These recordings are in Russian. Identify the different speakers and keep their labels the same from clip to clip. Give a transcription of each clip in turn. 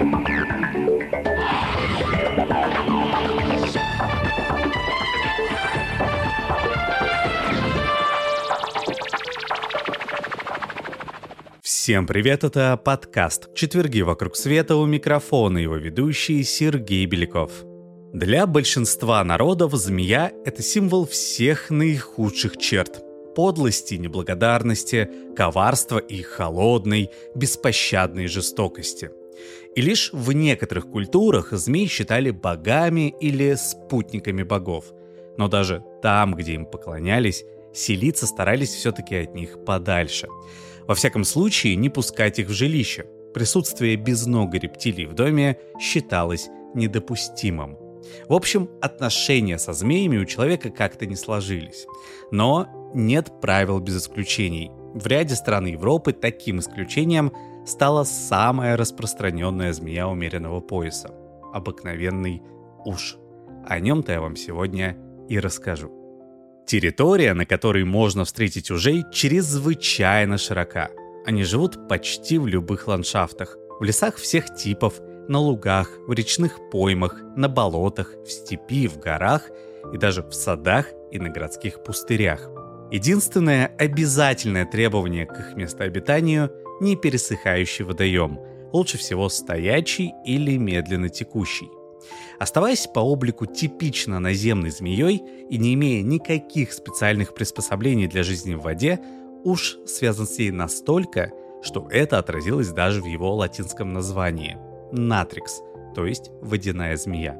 Speaker 1: Всем привет, это подкаст «Четверги вокруг света» у микрофона его ведущий Сергей Беляков. Для большинства народов змея – это символ всех наихудших черт – подлости, неблагодарности, коварства и холодной, беспощадной жестокости. И лишь в некоторых культурах змей считали богами или спутниками богов. Но даже там, где им поклонялись, селиться старались все-таки от них подальше – во всяком случае, не пускать их в жилище. Присутствие безногой рептилий в доме считалось недопустимым. В общем, отношения со змеями у человека как-то не сложились. Но нет правил без исключений. В ряде стран Европы таким исключением стала самая распространенная змея умеренного пояса – обыкновенный уж. О нем-то я вам сегодня и расскажу. Территория, на которой можно встретить ужей, чрезвычайно широка. Они живут почти в любых ландшафтах, в лесах всех типов, на лугах, в речных поймах, на болотах, в степи, в горах и даже в садах и на городских пустырях. Единственное обязательное требование к их местообитанию – не пересыхающий водоем, лучше всего стоячий или медленно текущий. Оставаясь по облику типично наземной змеей и не имея никаких специальных приспособлений для жизни в воде, уж связан с ней настолько, что это отразилось даже в его латинском названии – натрикс, то есть водяная змея.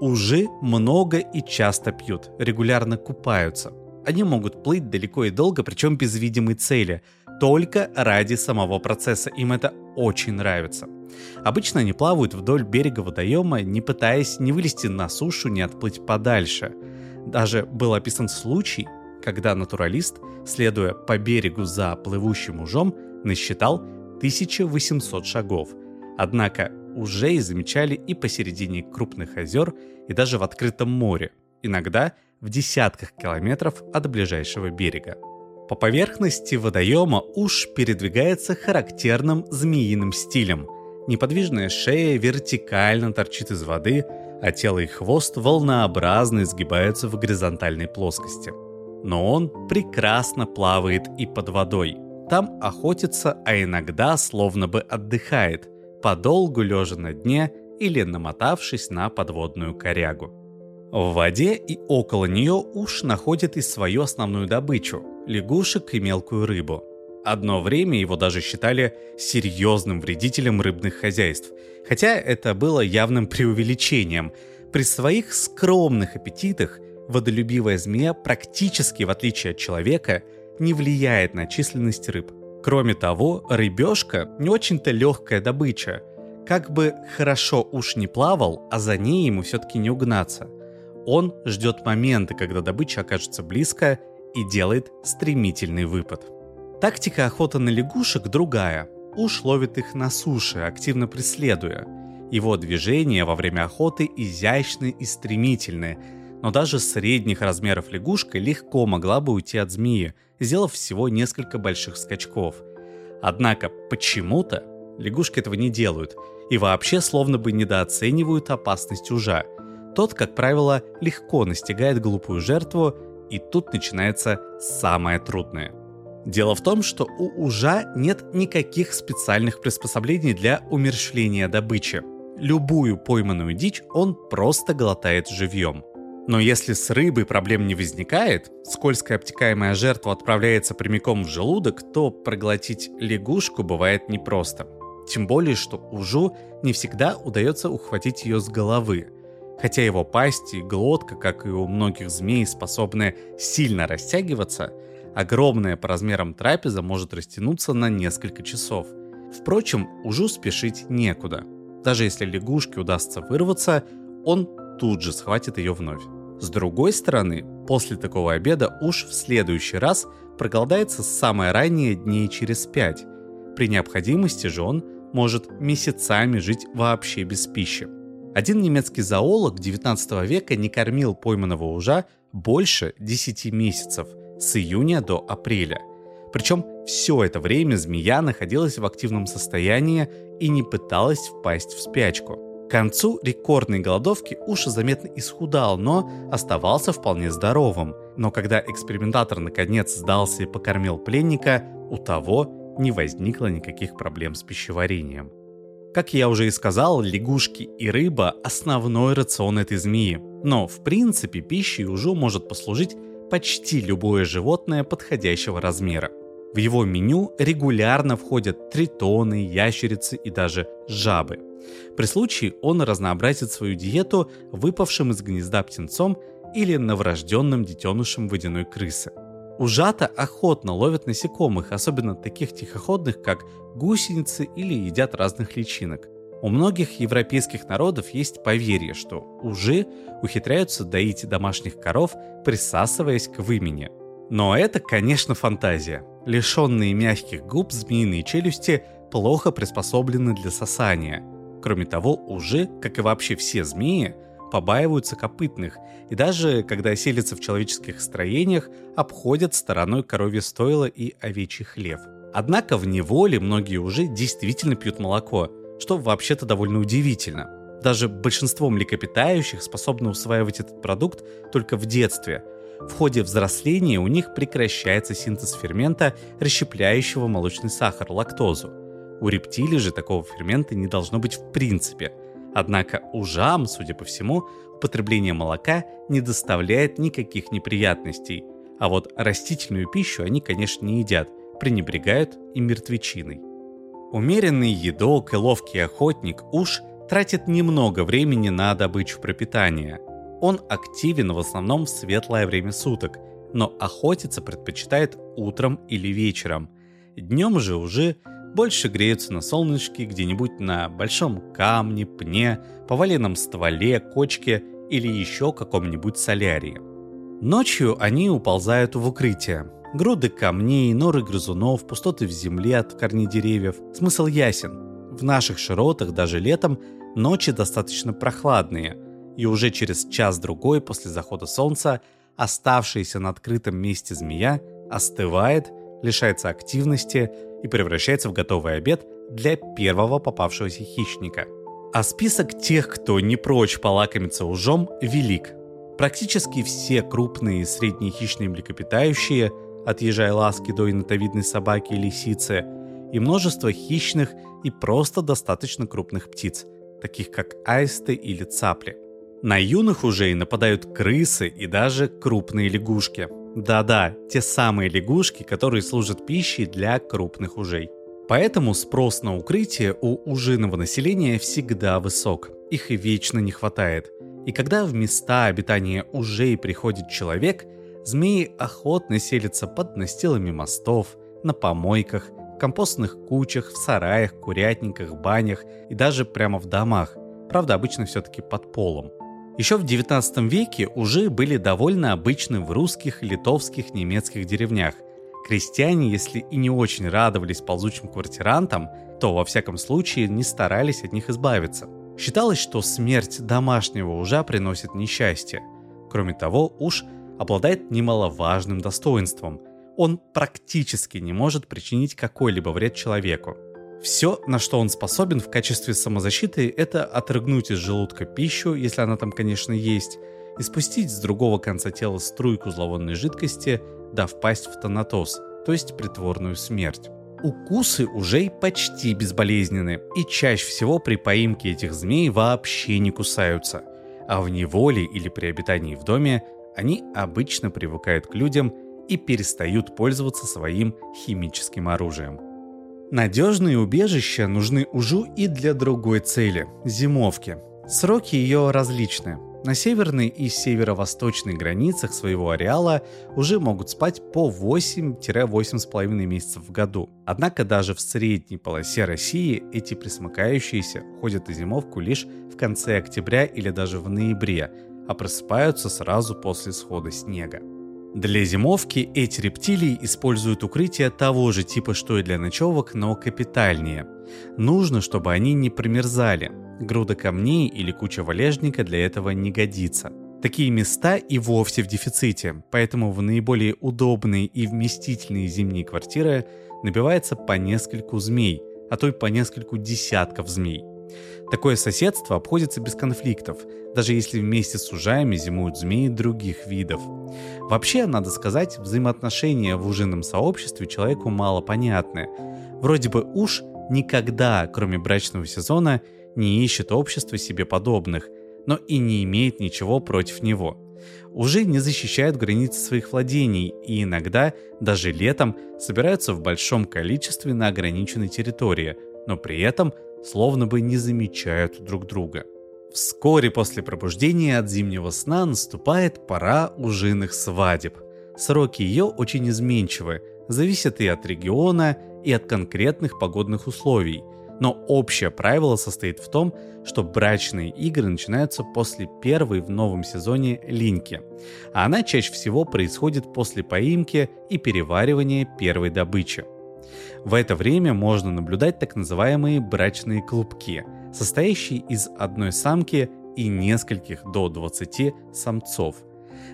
Speaker 1: Ужи много и часто пьют, регулярно купаются. Они могут плыть далеко и долго, причем без видимой цели, только ради самого процесса. Им это очень нравится. Обычно они плавают вдоль берега водоема, не пытаясь ни вылезти на сушу, ни отплыть подальше. Даже был описан случай, когда натуралист, следуя по берегу за плывущим ужом, насчитал 1800 шагов. Однако уже и замечали и посередине крупных озер, и даже в открытом море, иногда в десятках километров от ближайшего берега. По поверхности водоема уж передвигается характерным змеиным стилем. Неподвижная шея вертикально торчит из воды, а тело и хвост волнообразно изгибаются в горизонтальной плоскости. Но он прекрасно плавает и под водой. Там охотится, а иногда словно бы отдыхает, подолгу лежа на дне или намотавшись на подводную корягу. В воде и около нее уж находит и свою основную добычу – лягушек и мелкую рыбу. Одно время его даже считали серьезным вредителем рыбных хозяйств, хотя это было явным преувеличением. При своих скромных аппетитах водолюбивая змея практически, в отличие от человека, не влияет на численность рыб. Кроме того, рыбешка не очень-то легкая добыча. Как бы хорошо уж не плавал, а за ней ему все-таки не угнаться – он ждет момента, когда добыча окажется близко и делает стремительный выпад. Тактика охоты на лягушек другая. Уж ловит их на суше, активно преследуя. Его движения во время охоты изящны и стремительны, но даже средних размеров лягушка легко могла бы уйти от змеи, сделав всего несколько больших скачков. Однако почему-то лягушки этого не делают и вообще словно бы недооценивают опасность ужа – тот, как правило, легко настигает глупую жертву, и тут начинается самое трудное. Дело в том, что у ужа нет никаких специальных приспособлений для умерщвления добычи. Любую пойманную дичь он просто глотает живьем. Но если с рыбой проблем не возникает, скользкая обтекаемая жертва отправляется прямиком в желудок, то проглотить лягушку бывает непросто. Тем более, что ужу не всегда удается ухватить ее с головы – Хотя его пасть и глотка, как и у многих змей, способны сильно растягиваться, огромная по размерам трапеза может растянуться на несколько часов. Впрочем, ужу спешить некуда. Даже если лягушке удастся вырваться, он тут же схватит ее вновь. С другой стороны, после такого обеда уж в следующий раз проголодается самое раннее дней через пять. При необходимости же он может месяцами жить вообще без пищи. Один немецкий зоолог 19 века не кормил пойманного ужа больше 10 месяцев, с июня до апреля. Причем все это время змея находилась в активном состоянии и не пыталась впасть в спячку. К концу рекордной голодовки Уша заметно исхудал, но оставался вполне здоровым. Но когда экспериментатор наконец сдался и покормил пленника, у того не возникло никаких проблем с пищеварением. Как я уже и сказал, лягушки и рыба – основной рацион этой змеи. Но, в принципе, пищей ужу может послужить почти любое животное подходящего размера. В его меню регулярно входят тритоны, ящерицы и даже жабы. При случае он разнообразит свою диету выпавшим из гнезда птенцом или новорожденным детенышем водяной крысы. Ужата охотно ловят насекомых, особенно таких тихоходных, как гусеницы или едят разных личинок. У многих европейских народов есть поверье, что ужи ухитряются доить домашних коров, присасываясь к вымени. Но это, конечно, фантазия. Лишенные мягких губ змеиные челюсти плохо приспособлены для сосания. Кроме того, ужи, как и вообще все змеи, побаиваются копытных, и даже когда селятся в человеческих строениях, обходят стороной коровье стойло и овечий хлев. Однако в неволе многие уже действительно пьют молоко, что вообще-то довольно удивительно. Даже большинство млекопитающих способны усваивать этот продукт только в детстве. В ходе взросления у них прекращается синтез фермента, расщепляющего молочный сахар, лактозу. У рептилий же такого фермента не должно быть в принципе. Однако ужам, судя по всему, употребление молока не доставляет никаких неприятностей. А вот растительную пищу они, конечно, не едят, пренебрегают и мертвечиной. Умеренный едок и ловкий охотник уж тратит немного времени на добычу пропитания. Он активен в основном в светлое время суток, но охотиться предпочитает утром или вечером. Днем же уже больше греются на солнышке где-нибудь на большом камне, пне, поваленном стволе, кочке или еще каком-нибудь солярии. Ночью они уползают в укрытие, Груды камней, норы грызунов, пустоты в земле от корней деревьев. Смысл ясен. В наших широтах даже летом ночи достаточно прохладные, и уже через час-другой после захода солнца оставшаяся на открытом месте змея остывает, лишается активности и превращается в готовый обед для первого попавшегося хищника. А список тех, кто не прочь полакомиться ужом, велик. Практически все крупные и средние хищные млекопитающие – от ежа и ласки до инотовидной собаки и лисицы, и множество хищных и просто достаточно крупных птиц, таких как аисты или цапли. На юных ужей нападают крысы и даже крупные лягушки. Да-да, те самые лягушки, которые служат пищей для крупных ужей. Поэтому спрос на укрытие у ужиного населения всегда высок. Их и вечно не хватает. И когда в места обитания ужей приходит человек – Змеи охотно селятся под настилами мостов, на помойках, компостных кучах, в сараях, курятниках, банях и даже прямо в домах. Правда, обычно все-таки под полом. Еще в 19 веке ужи были довольно обычны в русских, литовских, немецких деревнях. Крестьяне, если и не очень радовались ползучим квартирантам, то во всяком случае не старались от них избавиться. Считалось, что смерть домашнего ужа приносит несчастье. Кроме того, уж обладает немаловажным достоинством. Он практически не может причинить какой-либо вред человеку. Все, на что он способен в качестве самозащиты, это отрыгнуть из желудка пищу, если она там, конечно, есть, и спустить с другого конца тела струйку зловонной жидкости, дав пасть в тонатоз, то есть притворную смерть. Укусы ужей почти безболезненны, и чаще всего при поимке этих змей вообще не кусаются, а в неволе или при обитании в доме они обычно привыкают к людям и перестают пользоваться своим химическим оружием. Надежные убежища нужны ужу и для другой цели – зимовки. Сроки ее различны. На северной и северо-восточной границах своего ареала уже могут спать по 8-8,5 месяцев в году. Однако даже в средней полосе России эти присмыкающиеся ходят на зимовку лишь в конце октября или даже в ноябре, а просыпаются сразу после схода снега. Для зимовки эти рептилии используют укрытие того же типа, что и для ночевок, но капитальнее. Нужно, чтобы они не промерзали. Груда камней или куча валежника для этого не годится. Такие места и вовсе в дефиците, поэтому в наиболее удобные и вместительные зимние квартиры набивается по нескольку змей, а то и по нескольку десятков змей. Такое соседство обходится без конфликтов, даже если вместе с ужаями зимуют змеи других видов. Вообще, надо сказать, взаимоотношения в ужином сообществе человеку мало понятны. Вроде бы уж никогда, кроме брачного сезона, не ищет общество себе подобных, но и не имеет ничего против него. Уже не защищают границы своих владений и иногда, даже летом, собираются в большом количестве на ограниченной территории, но при этом словно бы не замечают друг друга. Вскоре после пробуждения от зимнего сна наступает пора ужиных свадеб. Сроки ее очень изменчивы, зависят и от региона, и от конкретных погодных условий – но общее правило состоит в том, что брачные игры начинаются после первой в новом сезоне линьки, а она чаще всего происходит после поимки и переваривания первой добычи. В это время можно наблюдать так называемые брачные клубки, состоящие из одной самки и нескольких до 20 самцов.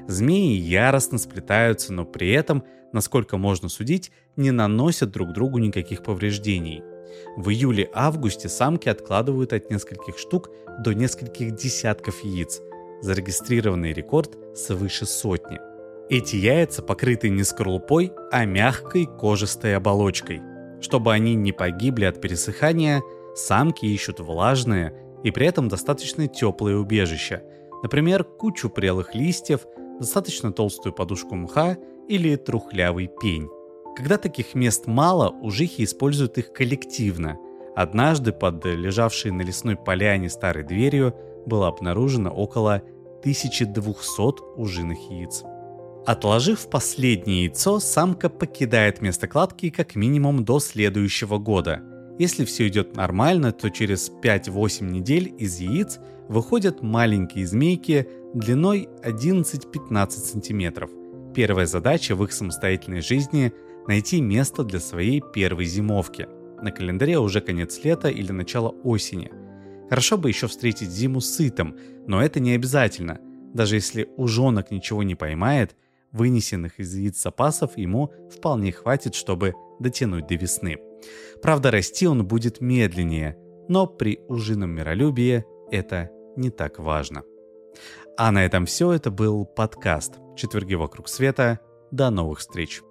Speaker 1: Змеи яростно сплетаются, но при этом, насколько можно судить, не наносят друг другу никаких повреждений – в июле-августе самки откладывают от нескольких штук до нескольких десятков яиц. Зарегистрированный рекорд свыше сотни. Эти яйца покрыты не скорлупой, а мягкой кожистой оболочкой. Чтобы они не погибли от пересыхания, самки ищут влажные и при этом достаточно теплые убежища, например, кучу прелых листьев, достаточно толстую подушку мха или трухлявый пень. Когда таких мест мало, ужихи используют их коллективно. Однажды под лежавшей на лесной поляне старой дверью было обнаружено около 1200 ужиных яиц. Отложив последнее яйцо, самка покидает место кладки как минимум до следующего года. Если все идет нормально, то через 5-8 недель из яиц выходят маленькие змейки длиной 11-15 сантиметров. Первая задача в их самостоятельной жизни найти место для своей первой зимовки. На календаре уже конец лета или начало осени. Хорошо бы еще встретить зиму сытым, но это не обязательно. Даже если ужонок ничего не поймает, вынесенных из яиц запасов ему вполне хватит, чтобы дотянуть до весны. Правда, расти он будет медленнее, но при ужином миролюбии это не так важно. А на этом все. Это был подкаст «Четверги вокруг света». До новых встреч!